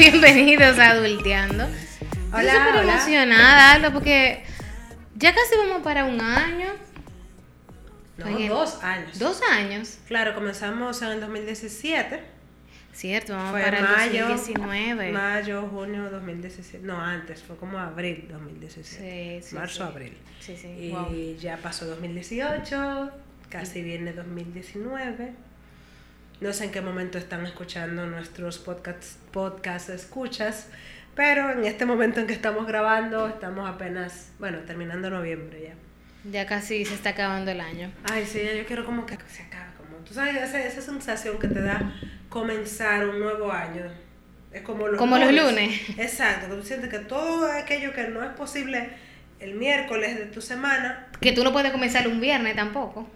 Bienvenidos a Adulteando. Hola, Estoy súper emocionada, Alba, porque ya casi vamos para un año. No, Oye, dos años. Dos años. Claro, comenzamos en el 2017. Cierto, vamos Fue para mayo, el 2019. Mayo, junio 2017. No, antes, fue como abril 2017. Sí, sí, Marzo, sí. abril. Sí, sí. Y wow. ya pasó 2018, casi viene 2019. No sé en qué momento están escuchando nuestros podcasts, podcast escuchas, pero en este momento en que estamos grabando, estamos apenas, bueno, terminando noviembre ya. Ya casi se está acabando el año. Ay, sí, yo quiero como que se acabe, como, tú sabes, esa, esa sensación que te da comenzar un nuevo año. Es como los Como los lunes. Exacto, que tú sientes que todo aquello que no es posible el miércoles de tu semana, Que tú no puedes comenzar un viernes tampoco.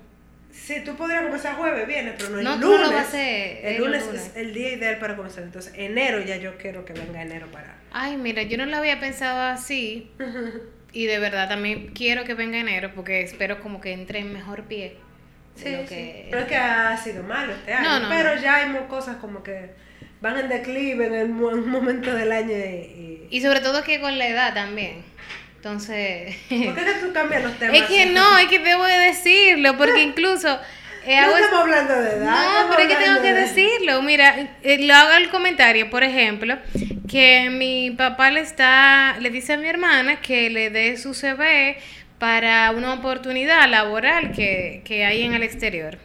Sí, tú podrías comenzar jueves, viernes, pero no el No, lunes. no lo vas a hacer el el lunes, lunes. es el día ideal para comenzar. Entonces, enero ya yo quiero que venga enero para... Ay, mira, yo no lo había pensado así. Y de verdad también quiero que venga enero porque espero como que entre en mejor pie. Sí, lo sí. que- No es que ha sido malo este año, No, pero ya hay cosas como que van en declive en, el, mo- en un momento del año y... y- Y sobre todo que con la edad también. Entonces... ¿Por qué tú cambias los temas? Es que no, es que debo de decirlo, porque incluso... eh, No estamos hablando de edad. No, pero es que tengo que de- decirlo. Mira, eh, lo hago el comentario, por ejemplo, que mi papá le está, le dice a mi hermana que le dé su CV para una oportunidad laboral que, que hay en el exterior.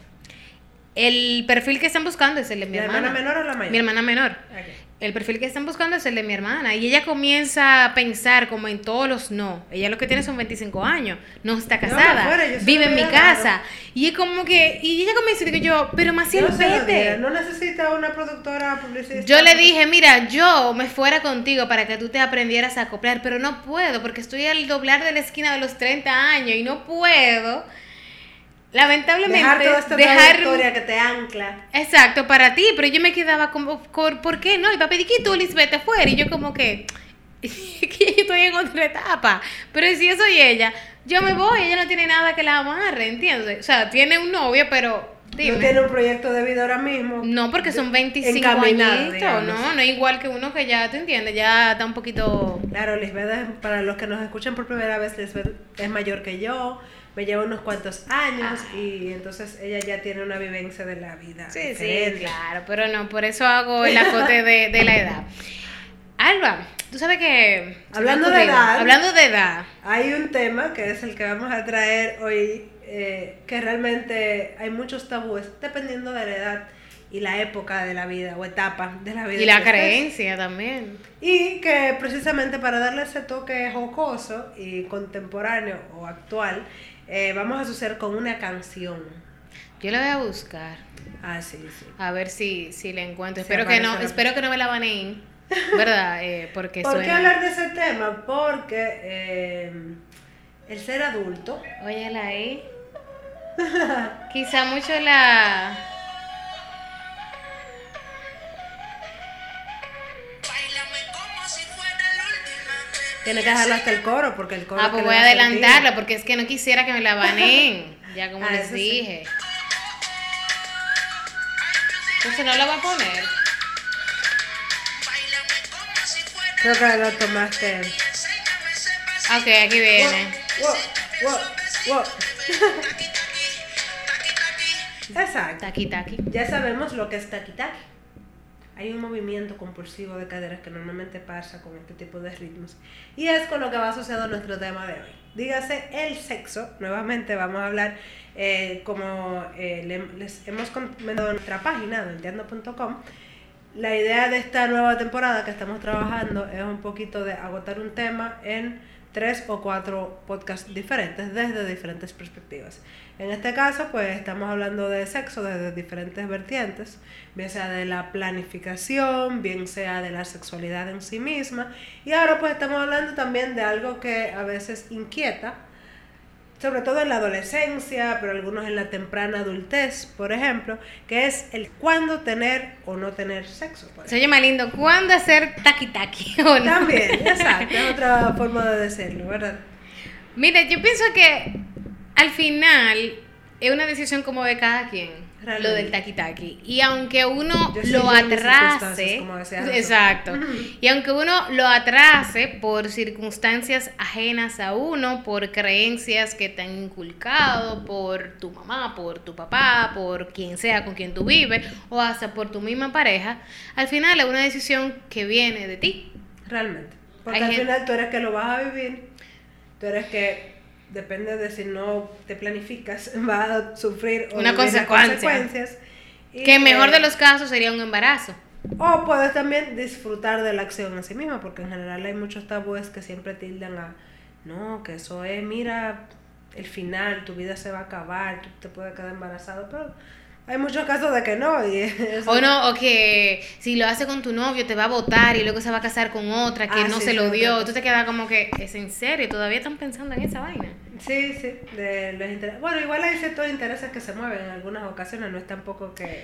El perfil que están buscando es el de mi ¿La hermana. hermana menor o la mayor? Mi hermana menor. Ok. El perfil que están buscando es el de mi hermana. Y ella comienza a pensar como en todos los no. Ella lo que tiene son 25 años. No está No, casada. vive en mi casa. Y es como que. Y ella comienza y digo yo, pero Maciel, diría, vete. No necesita una productora publicista. Yo le dije, mira, yo me fuera contigo para que tú te aprendieras a acoplar, pero no puedo porque estoy al doblar de la esquina de los 30 años y no puedo. Lamentablemente, Dejar toda esta dejar trayectoria que te ancla. Exacto, para ti, pero yo me quedaba como, ¿por, ¿por qué no? Y papi, que tú, Lisbeth, te fuera. Y yo como que, que estoy en otra etapa. Pero si yo soy ella, yo me voy, ella no tiene nada que la amarre, ¿entiendes? O sea, tiene un novio, pero dime. No tiene un proyecto de vida ahora mismo. No, porque son 25 Encaminado, añitos, digamos. ¿no? No es igual que uno que ya, ¿tú entiendes? Ya está un poquito... Claro, Lisbeth, es- para los que nos escuchan por primera vez, Lisbeth es mayor que yo, me lleva unos cuantos años y entonces ella ya tiene una vivencia de la vida. Sí, sí, claro, pero no, por eso hago el acote de, de la edad. Alba, tú sabes que... Hablando de edad. Hablando de edad. Hay un tema que es el que vamos a traer hoy, eh, que realmente hay muchos tabúes dependiendo de la edad y la época de la vida o etapa de la vida. Y la estés. creencia también. Y que precisamente para darle ese toque jocoso y contemporáneo o actual, eh, vamos a asociar con una canción. Yo la voy a buscar. Ah, sí, sí. A ver si, si la encuentro. Espero que no, espero que no me la baneen. ¿Verdad? Eh, porque ¿Por qué suena. hablar de ese tema? Porque eh, el ser adulto, Óyela ahí. Quizá mucho la. tiene que dejarlo hasta el coro, porque el coro... Ah, es pues voy a adelantarlo porque es que no quisiera que me la baneen. Ya como Ah, les sí. dije. Entonces no la voy a poner. Creo que lo tomaste. Ok, aquí viene. Wow, wow, wow. Exacto. Taki taki. Ya sabemos lo que es taki-taki. Hay un movimiento compulsivo de caderas que normalmente pasa con este tipo de ritmos. Y es con lo que va asociado nuestro tema de hoy. Dígase el sexo. Nuevamente vamos a hablar, eh, como eh, le- les hemos comentado en nuestra página, delteando.com. La idea de esta nueva temporada que estamos trabajando es un poquito de agotar un tema en tres o cuatro podcasts diferentes desde diferentes perspectivas. En este caso, pues estamos hablando de sexo desde diferentes vertientes, bien sea de la planificación, bien sea de la sexualidad en sí misma, y ahora pues estamos hablando también de algo que a veces inquieta, sobre todo en la adolescencia, pero algunos en la temprana adultez, por ejemplo, que es el cuándo tener o no tener sexo. Se llama lindo. ¿Cuándo hacer taki taki? ¿O no? También, exacto, es otra forma de decirlo, ¿verdad? Mira, yo pienso que al final es una decisión como de cada quien. Lo del taqui taqui. Y aunque uno lo atrase, exacto, y aunque uno lo atrase por circunstancias ajenas a uno, por creencias que te han inculcado, por tu mamá, por tu papá, por quien sea con quien tú vives, o hasta por tu misma pareja, al final es una decisión que viene de ti. Realmente. Porque al final tú eres que lo vas a vivir, tú eres que depende de si no te planificas, va a sufrir una consecuencias. que en mejor de los casos sería un embarazo. O puedes también disfrutar de la acción en sí misma, porque en general hay muchos tabúes que siempre tildan a, no, que eso es, mira, el final, tu vida se va a acabar, tú te puedes quedar embarazado, pero hay muchos casos de que no. Y O no, o que si lo hace con tu novio te va a votar y luego se va a casar con otra que ah, no se lo dio. Tú te quedas como que, ¿es en serio? ¿Todavía están pensando en esa vaina? Sí, sí, de los. Bueno, igual hay ciertos intereses que se mueven en algunas ocasiones, no es tampoco que...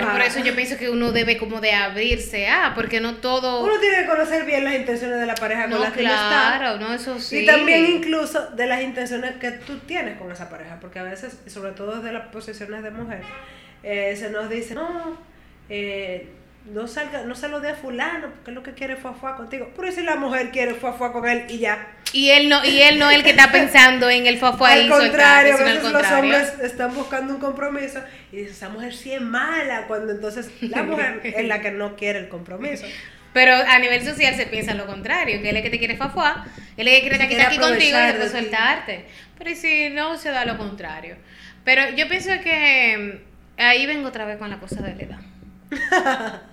Pero por eso yo pienso que uno debe como de abrirse a, porque no todo... Uno tiene que conocer bien las intenciones de la pareja con la que claro, está. Claro, no, eso sí. Y también incluso de las intenciones que tú tienes con esa pareja, porque a veces, sobre todo desde las posiciones de mujer, eh, se nos dice, no, eh, no salga, no se lo dé a fulano, porque es lo que quiere fue contigo. Pero si la mujer quiere fue con él y ya. Y él no, y él no es el que está pensando en el fue Al contrario, a veces los hombres están buscando un compromiso y dicen, esa mujer sí es mala, cuando entonces la mujer es la que no quiere el compromiso. Pero a nivel social se piensa lo contrario, que él es el que te quiere fafuá, él es el que quiere estar aquí contigo y te sueltarte. Pero si no, se da lo contrario. Pero yo pienso que mm, ahí vengo otra vez con la cosa de la edad.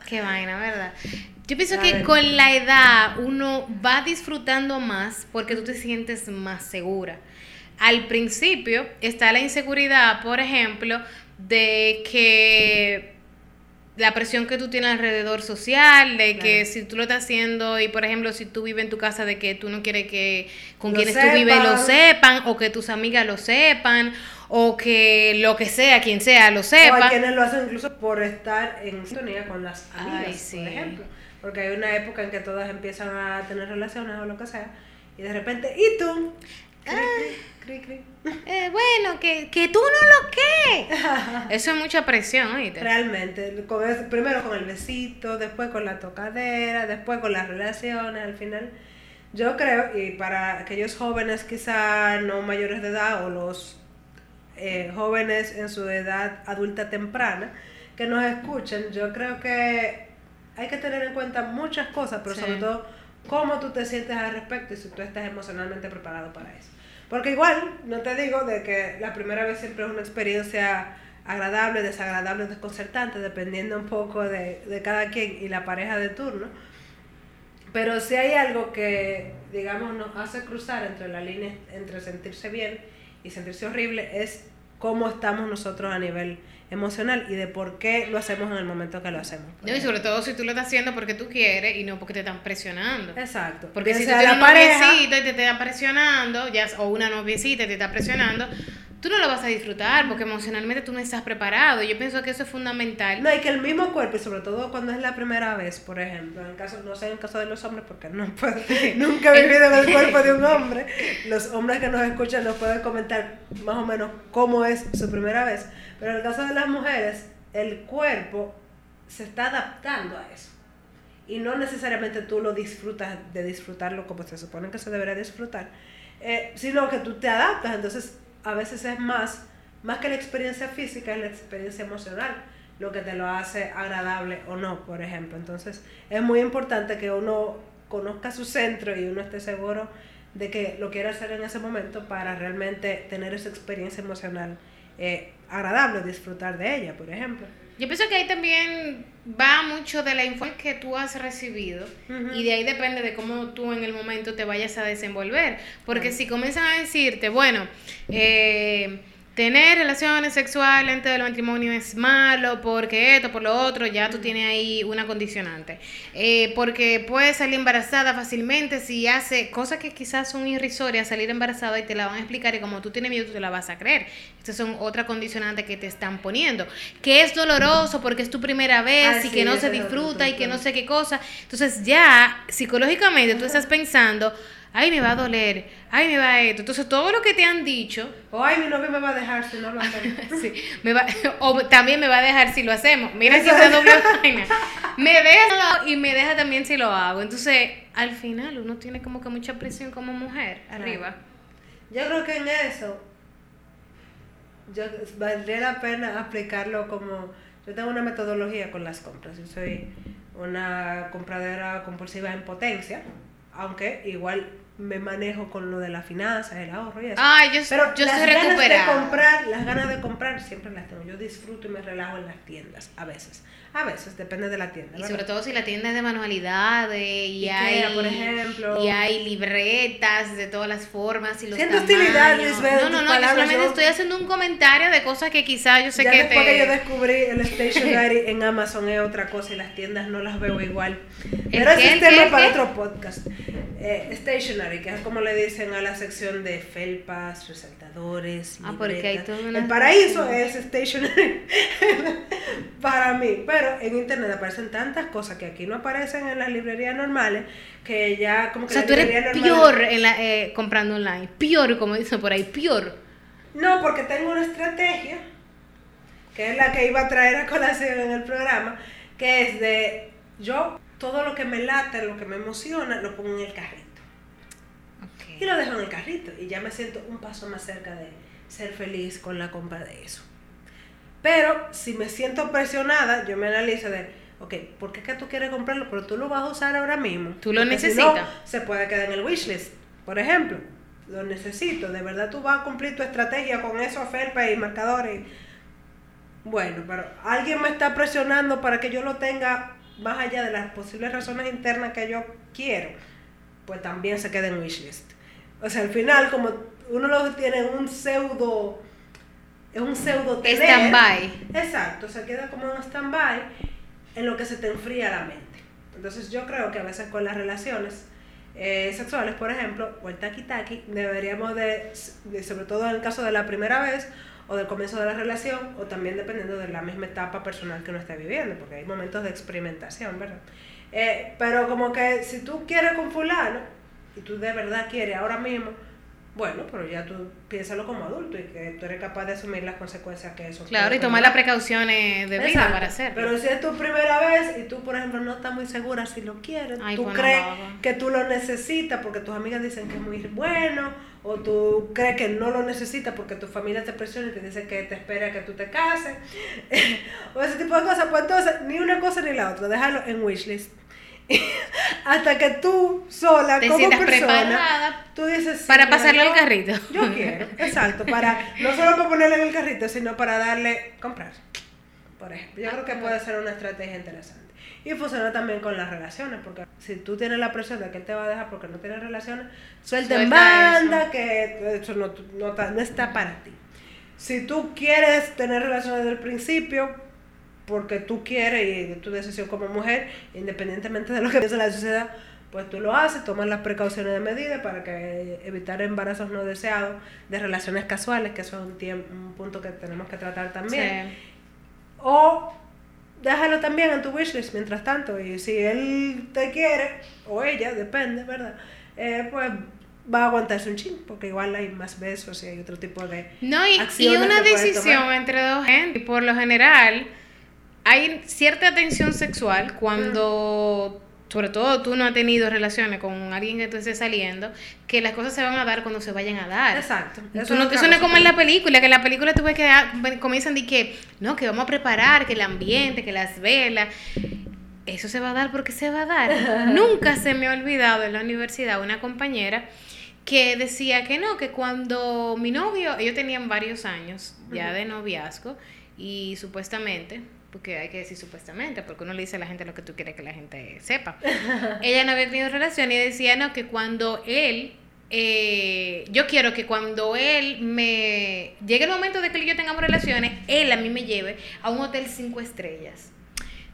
Qué vaina, ¿verdad? Yo pienso que con la edad uno va disfrutando más porque tú te sientes más segura. Al principio está la inseguridad, por ejemplo, de que la presión que tú tienes alrededor social, de que si tú lo estás haciendo y por ejemplo si tú vives en tu casa de que tú no quieres que con quienes tú vives lo sepan o que tus amigas lo sepan o que lo que sea, quien sea, lo sepa. O hay quienes lo hacen incluso por estar en sintonía con las amigas, por ejemplo. Porque hay una época en que todas empiezan a tener relaciones o lo que sea, y de repente, ¿y tú? Ah. Eh, bueno, que, que tú no lo que. Eso es mucha presión, ¿oíste? Realmente. Con primero con el besito, después con la tocadera, después con las relaciones, al final. Yo creo, y para aquellos jóvenes quizá no mayores de edad o los eh, jóvenes en su edad adulta temprana que nos escuchen, yo creo que hay que tener en cuenta muchas cosas, pero sobre todo cómo tú te sientes al respecto y si tú estás emocionalmente preparado para eso. Porque igual, no te digo de que la primera vez siempre es una experiencia agradable, desagradable, desconcertante, dependiendo un poco de, de cada quien y la pareja de turno. Pero si hay algo que, digamos, nos hace cruzar entre la línea entre sentirse bien y sentirse horrible es cómo estamos nosotros a nivel emocional y de por qué lo hacemos en el momento que lo hacemos. y sobre todo si tú lo estás haciendo porque tú quieres y no porque te están presionando. Exacto. Porque si tú tienes un noviecito y te están presionando, ya, o una noviecita y te está presionando, tú no lo vas a disfrutar porque emocionalmente tú no estás preparado. Yo pienso que eso es fundamental. No, y que el mismo cuerpo, y sobre todo cuando es la primera vez, por ejemplo, en el caso, no sé en el caso de los hombres, porque no puedo, nunca he vivido en el cuerpo de un hombre, los hombres que nos escuchan nos pueden comentar más o menos cómo es su primera vez, pero en el caso de las mujeres, el cuerpo se está adaptando a eso. Y no necesariamente tú lo disfrutas de disfrutarlo como se supone que se debería disfrutar, eh, sino que tú te adaptas. Entonces, a veces es más, más que la experiencia física, es la experiencia emocional lo que te lo hace agradable o no, por ejemplo. Entonces, es muy importante que uno conozca su centro y uno esté seguro de que lo quiere hacer en ese momento para realmente tener esa experiencia emocional eh, agradable, disfrutar de ella, por ejemplo. Yo pienso que ahí también va mucho de la información que tú has recibido y de ahí depende de cómo tú en el momento te vayas a desenvolver. Porque si comienzan a decirte, bueno, eh, tener relaciones sexuales antes del matrimonio es malo porque esto, por lo otro, ya tú tienes ahí una condicionante. Eh, porque puedes salir embarazada fácilmente si hace cosas que quizás son irrisorias, salir embarazada y te la van a explicar y como tú tienes miedo, tú te la vas a creer. Estas son otra condicionante que te están poniendo. Que es doloroso porque es tu primera vez y que no se disfruta y que no sé qué cosa. Entonces ya psicológicamente tú estás pensando ay, me va a doler, ay, me va a esto. Entonces, todo lo que te han dicho, O ay, mi novio me va a dejar si no lo hacemos. sí, me va, o también me va a dejar si lo hacemos. Mira Eso esa es. doble vaina. Me deja y me deja también si lo hago. Entonces, al final, uno tiene como que mucha presión como mujer arriba. Yo creo que en eso yo, valdría la pena aplicarlo como... Yo tengo una metodología con las compras. Yo soy una compradora compulsiva en potencia, aunque igual me manejo con lo de la finanza, el ahorro y eso. Ay, yo, Pero yo las estoy ganas de comprar, las ganas de comprar siempre las tengo. Yo disfruto y me relajo en las tiendas, a veces. A veces, depende de la tienda. Y ¿verdad? sobre todo si la tienda es de manualidades y Ikea, hay, por ejemplo. y hay libretas de todas las formas y los Siento hostilidad, Lisbeth, No, no, no, yo solamente yo- estoy haciendo un comentario de cosas que quizás yo sé ya que después te... que yo descubrí el stationery en Amazon es otra cosa y las tiendas no las veo igual. Pero qué, ese el es tema el para qué? otro podcast. Eh, stationery, que es como le dicen a la sección de felpas, resaltadores, Ah, porque hay una- El paraíso es stationery para mí. Pero en internet aparecen tantas cosas que aquí no aparecen en las librerías normales que ya como O que sea, la tú eres normal- peor en la, eh, comprando online. Peor, como dicen por ahí, peor. No, porque tengo una estrategia, que es la que iba a traer a colación en el programa, que es de yo todo lo que me late, lo que me emociona, lo pongo en el carrito. Y lo dejo en el carrito y ya me siento un paso más cerca de ser feliz con la compra de eso. Pero si me siento presionada, yo me analizo de, ok, ¿por qué es que tú quieres comprarlo? Pero tú lo vas a usar ahora mismo. Tú lo Porque si necesitas. no, se puede quedar en el wishlist, por ejemplo. Lo necesito, de verdad tú vas a cumplir tu estrategia con esos felpas y marcadores. Bueno, pero alguien me está presionando para que yo lo tenga más allá de las posibles razones internas que yo quiero, pues también se queda en wishlist. O sea, al final, como uno lo tiene en un pseudo, es un pseudo tener, Stand-by. Exacto, se queda como en stand-by en lo que se te enfría la mente. Entonces yo creo que a veces con las relaciones eh, sexuales, por ejemplo, o el taki-taki, deberíamos de, de, sobre todo en el caso de la primera vez, o del comienzo de la relación, o también dependiendo de la misma etapa personal que uno esté viviendo, porque hay momentos de experimentación, ¿verdad? Eh, pero como que si tú quieres con fulano, y tú de verdad quieres ahora mismo, bueno, pero ya tú piénsalo como adulto y que tú eres capaz de asumir las consecuencias que eso Claro, y tomar las precauciones debidas Exacto. para hacerlo. Pero si es tu primera vez y tú, por ejemplo, no estás muy segura si lo quieres, Ay, tú pues crees que tú lo necesitas porque tus amigas dicen que es muy bueno, o tú crees que no lo necesitas porque tu familia te presiona y te dice que te espera que tú te cases, o ese tipo de cosas, pues entonces ni una cosa ni la otra, déjalo en wishlist. Hasta que tú sola, Te como persona, tú dices "Sí, para mira, pasarlo al carrito. Yo quiero, exacto, para no solo para ponerlo en el carrito, sino para darle comprar. Por ejemplo, yo creo que puede ser una estrategia interesante. Y funciona también con las relaciones, porque si tú tienes la presión de que él te va a dejar porque no tienes relaciones, suelta en Suelta banda eso. que eso no, no, no está para ti. Si tú quieres tener relaciones desde el principio, porque tú quieres y es tu decisión como mujer, independientemente de lo que piense la sociedad, pues tú lo haces, tomas las precauciones de medida para que evitar embarazos no deseados de relaciones casuales, que eso es un, tiemp- un punto que tenemos que tratar también. Sí. O déjalo también en tu wishlist mientras tanto. Y si él te quiere, o ella, depende, ¿verdad? Eh, pues va a aguantarse un chin, porque igual hay más besos y hay otro tipo de... No, y, y una decisión entre dos gente. Por lo general, hay cierta tensión sexual cuando, sobre todo tú no has tenido relaciones con alguien que tú estés saliendo, que las cosas se van a dar cuando se vayan a dar. Exacto. Tú Eso no, eso no es como en la película, que en la película tú ves que ah, comienzan de que, no, que vamos a preparar, que el ambiente, que las velas. Eso se va a dar porque se va a dar. Nunca se me ha olvidado en la universidad una compañera que decía que no, que cuando mi novio, ellos tenían varios años ya de noviazgo y supuestamente, porque hay que decir supuestamente, porque uno le dice a la gente lo que tú quieres que la gente sepa. Ella no había tenido relación y decía no, que cuando él eh, yo quiero que cuando él me llegue el momento de que él y yo tengamos relaciones, él a mí me lleve a un hotel cinco estrellas.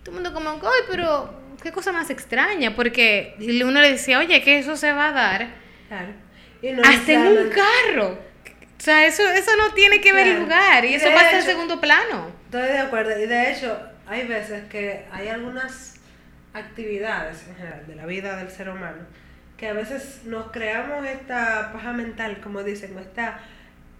Todo el mundo como, ay, pero qué cosa más extraña, porque uno le decía, oye, que eso se va a dar Claro. Y no hasta en un carro. O sea, eso, eso no tiene que ver Claro. lugar y Y eso pasa en segundo plano. Estoy de acuerdo. Y de hecho, hay veces que hay algunas actividades en general de la vida del ser humano que a veces nos creamos esta paja mental, como dicen, o esta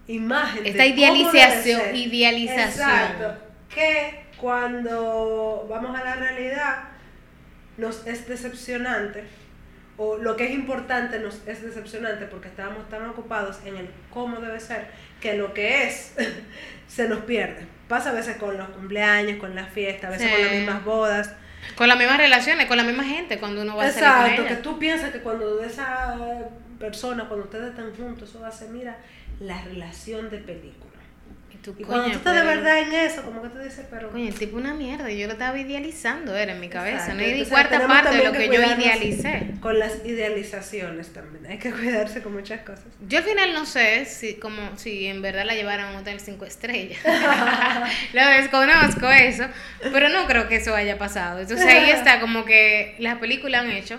imagen. Esta de cómo idealización, ser. idealización. Exacto. Que cuando vamos a la realidad nos es decepcionante, o lo que es importante nos es decepcionante porque estábamos tan ocupados en el cómo debe ser, que lo que es se nos pierde. Pasa a veces con los cumpleaños, con las fiestas, a veces Sí. con las mismas bodas. Con las mismas relaciones, con la misma gente, cuando uno va a salir Exacto, con que ella. tú piensas que cuando esa persona, cuando ustedes están juntos, eso va a ser, mira, la relación de película. Y tú, Y cuando tú estás de verdad en eso, como que tú dices, pero... Coño, el tipo una mierda, yo lo estaba idealizando, era en mi cabeza, Exacto, no hay ni cuarta parte de lo que que yo idealicé. Con las idealizaciones también, hay que cuidarse con muchas cosas. Yo al final no sé si como si en verdad la llevaron a un hotel cinco estrellas. lo desconozco eso, pero no creo que eso haya pasado. Entonces ahí está como que las películas han hecho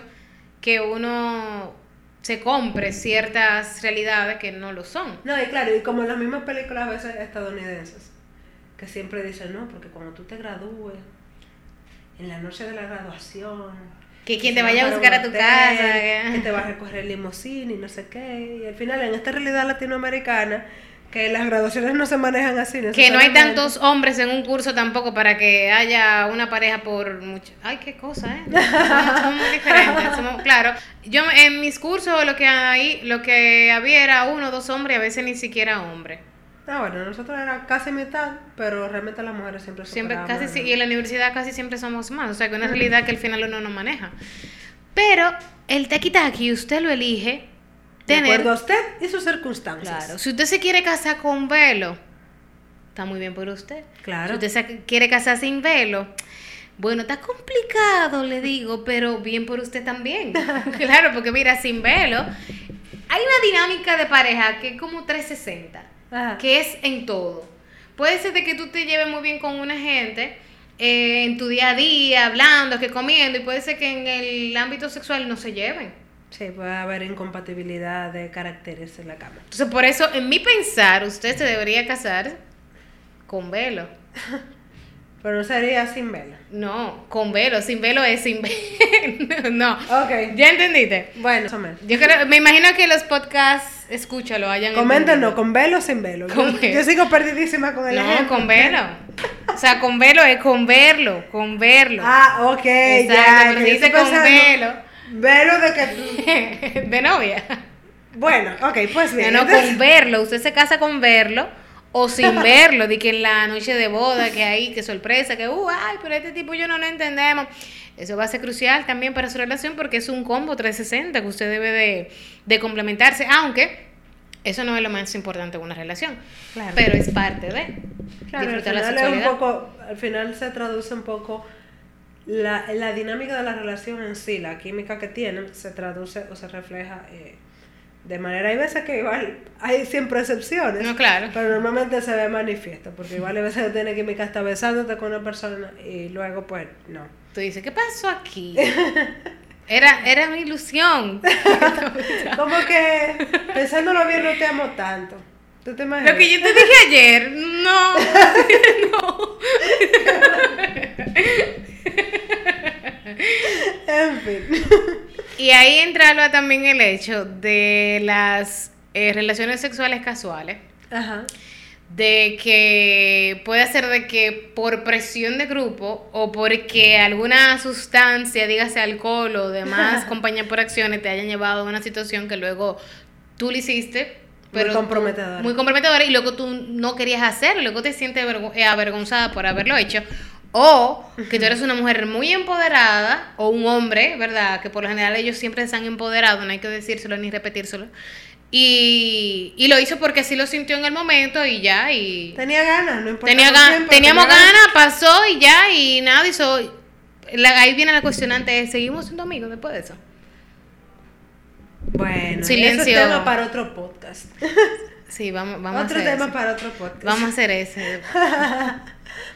que uno se compre ciertas realidades que no lo son. No, y claro, y como en las mismas películas a veces estadounidenses, que siempre dicen, no, porque cuando tú te gradúes, en la noche de la graduación, Que quien te vaya a buscar a tu hotel, casa. que- que te va a recoger limusina y no sé qué, y al final en esta realidad latinoamericana, que las graduaciones no se manejan así. Que no hay tantos hombres en un curso tampoco para que haya una pareja por mucho. Ay, qué cosa, ¿eh? Somos, somos muy diferentes. somos- claro, yo en mis cursos lo que hay, lo que había era uno o dos hombres a veces ni siquiera hombres. Ah, bueno, nosotros era casi mitad, pero realmente las mujeres siempre Siempre, superaban casi, sí, y en la universidad casi siempre somos más. O sea, que una realidad que al final uno no maneja. Pero el taqui usted lo elige De tener. acuerdo a usted y sus circunstancias. Claro, si usted se quiere casar con velo, está muy bien por usted. Claro. Si usted se quiere casar sin velo, bueno, está complicado, le digo, pero bien por usted también. claro, porque mira, sin velo, hay una dinámica de pareja que es como 360, Ajá. que es en todo. Puede ser de que tú te lleves muy bien con una gente eh, en tu día a día, hablando, que comiendo, y puede ser que en el ámbito sexual no se lleven. Sí, puede haber incompatibilidad de caracteres en la cama. Entonces, por eso, en mi pensar, usted se debería casar con velo. Pero no sería sin vela. No, con velo. Sin velo es sin velo. no. Ok. ¿Ya entendiste? Bueno. Yo creo, me imagino que los podcasts, escúchalo, hayan Coméntenos. ¿con velo o sin velo? Con Yo, velo. yo sigo perdidísima con el No, ejemplo. con velo. O sea, con velo es con verlo, con verlo. Ah, ok, Exacto, ya. pero dice con pensando, velo. Velo de que tú... de novia. Bueno, ok, pues bien. No, no, con verlo. Usted se casa con verlo o sin verlo. De que en la noche de boda, que hay, que sorpresa, que, uh, ay, pero este tipo yo no lo entendemos. Eso va a ser crucial también para su relación porque es un combo 360 que usted debe de, de complementarse, aunque eso no es lo más importante en una relación. Claro. Pero es parte de Claro, al disfrutar la final, es un poco, al final se traduce un poco la, la dinámica de la relación en sí, la química que tienen, se traduce o se refleja eh, de manera. Hay veces que igual hay siempre excepciones, No, claro. pero normalmente se ve manifiesto, porque igual hay veces que tiene química hasta besándote con una persona y luego, pues, no. Tú dices, ¿qué pasó aquí? Era, era mi ilusión. Como que pensándolo bien, no te amo tanto. ¿Tú te imaginas? Lo que yo te dije ayer, no, no. En fin. Y ahí entra también el hecho de las eh, relaciones sexuales casuales, Ajá. de que puede ser de que por presión de grupo o porque alguna sustancia, dígase alcohol o demás compañía por acciones, te hayan llevado a una situación que luego tú le hiciste. Muy Pero comprometedora. Muy comprometedora y luego tú no querías hacerlo, luego te sientes eh, avergonzada por haberlo hecho. O que tú eres una mujer muy empoderada, o un hombre, ¿verdad? Que por lo general ellos siempre se han empoderado, no hay que decírselo ni repetírselo. Y, y lo hizo porque así lo sintió en el momento y ya, y Tenía ganas, no importa. tenía gan- teníamos tenía ganas, pasó y ya, y nada, hizo... la- ahí viene la cuestionante, ¿seguimos siendo amigos después de eso? Bueno, Silencio. eso es tema para otro podcast. Sí, vamos, vamos otro a hacer tema eso. para otro podcast. Vamos a hacer ese.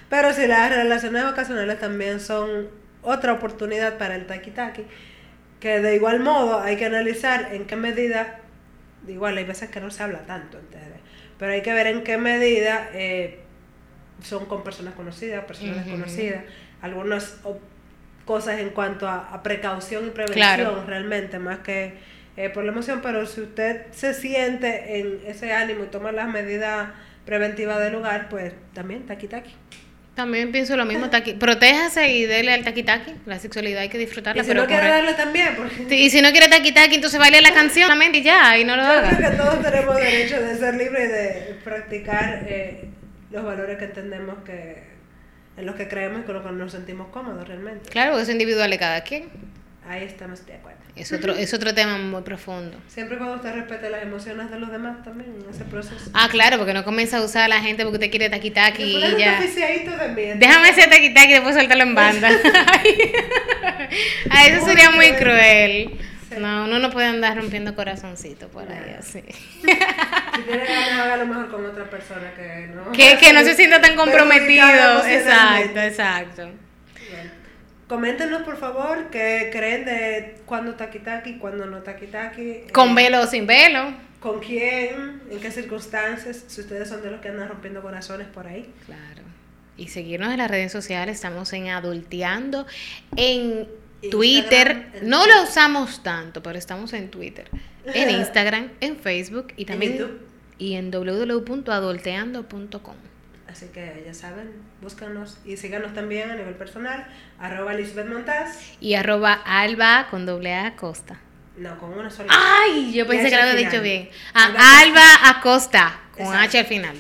Pero si las relaciones ocasionales también son otra oportunidad para el taqui taqui, que de igual modo hay que analizar en qué medida, igual hay veces que no se habla tanto, ¿entiendes? pero hay que ver en qué medida eh, son con personas conocidas, personas desconocidas, algunas cosas en cuanto a, a precaución y prevención Claro. realmente, más que eh, por la emoción, pero si usted se siente en ese ánimo y toma las medidas preventivas del lugar, pues también taqui taqui. También pienso lo mismo, taqui. protéjase y dele al taqui taqui. La sexualidad hay que disfrutarla. Y si pero no quiere darle también, porque Y si no quiere taqui taqui, entonces baile la canción y ya, y no lo yo creo haga. que todos tenemos derecho de ser libres y de practicar eh, los valores que entendemos que en los que creemos y con los que nos sentimos cómodos realmente. Claro, es individual de cada quien. Ahí estamos de acuerdo. Es otro, es otro tema muy profundo. Siempre cuando usted respete las emociones de los demás también en ese proceso. Ah, claro, porque no comienza a usar a la gente porque usted quiere taqui taqui y ya. mierda. Déjame ese taqui taqui y después suéltalo en banda. ah, eso Muy sería muy cruel. cruel. Sí. No, uno no puede andar rompiendo corazoncitos por ahí No. así. Si tiene ganas, hágalo mejor con otra persona que no. que, que no se sienta tan comprometido. Exacto, exacto. Bueno, Coméntenos por favor qué creen de cuándo taqui taqui, cuándo no taqui taqui. eh, Con velo o sin velo. ¿Con quién? ¿En qué circunstancias? Si ustedes son de los que andan rompiendo corazones por ahí. Claro. Y seguirnos en las redes sociales, estamos en Adulteando, en Instagram, Twitter. en No lo usamos tanto, pero estamos en Twitter, en Instagram, en Facebook y también YouTube. y en www.adulteando.com. Así que ya saben, búscanos y síganos también a nivel personal, arroba Lisbeth Montaz. Y arroba alba con doble A Acosta. No, con una sola. Ay, yo pensé que lo había dicho bien. Alba Ah, Alba Acosta, con Exacto. H al final.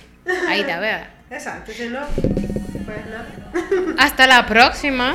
Ahí está, ¿verdad? Exacto, si no, pues nada. Hasta la próxima.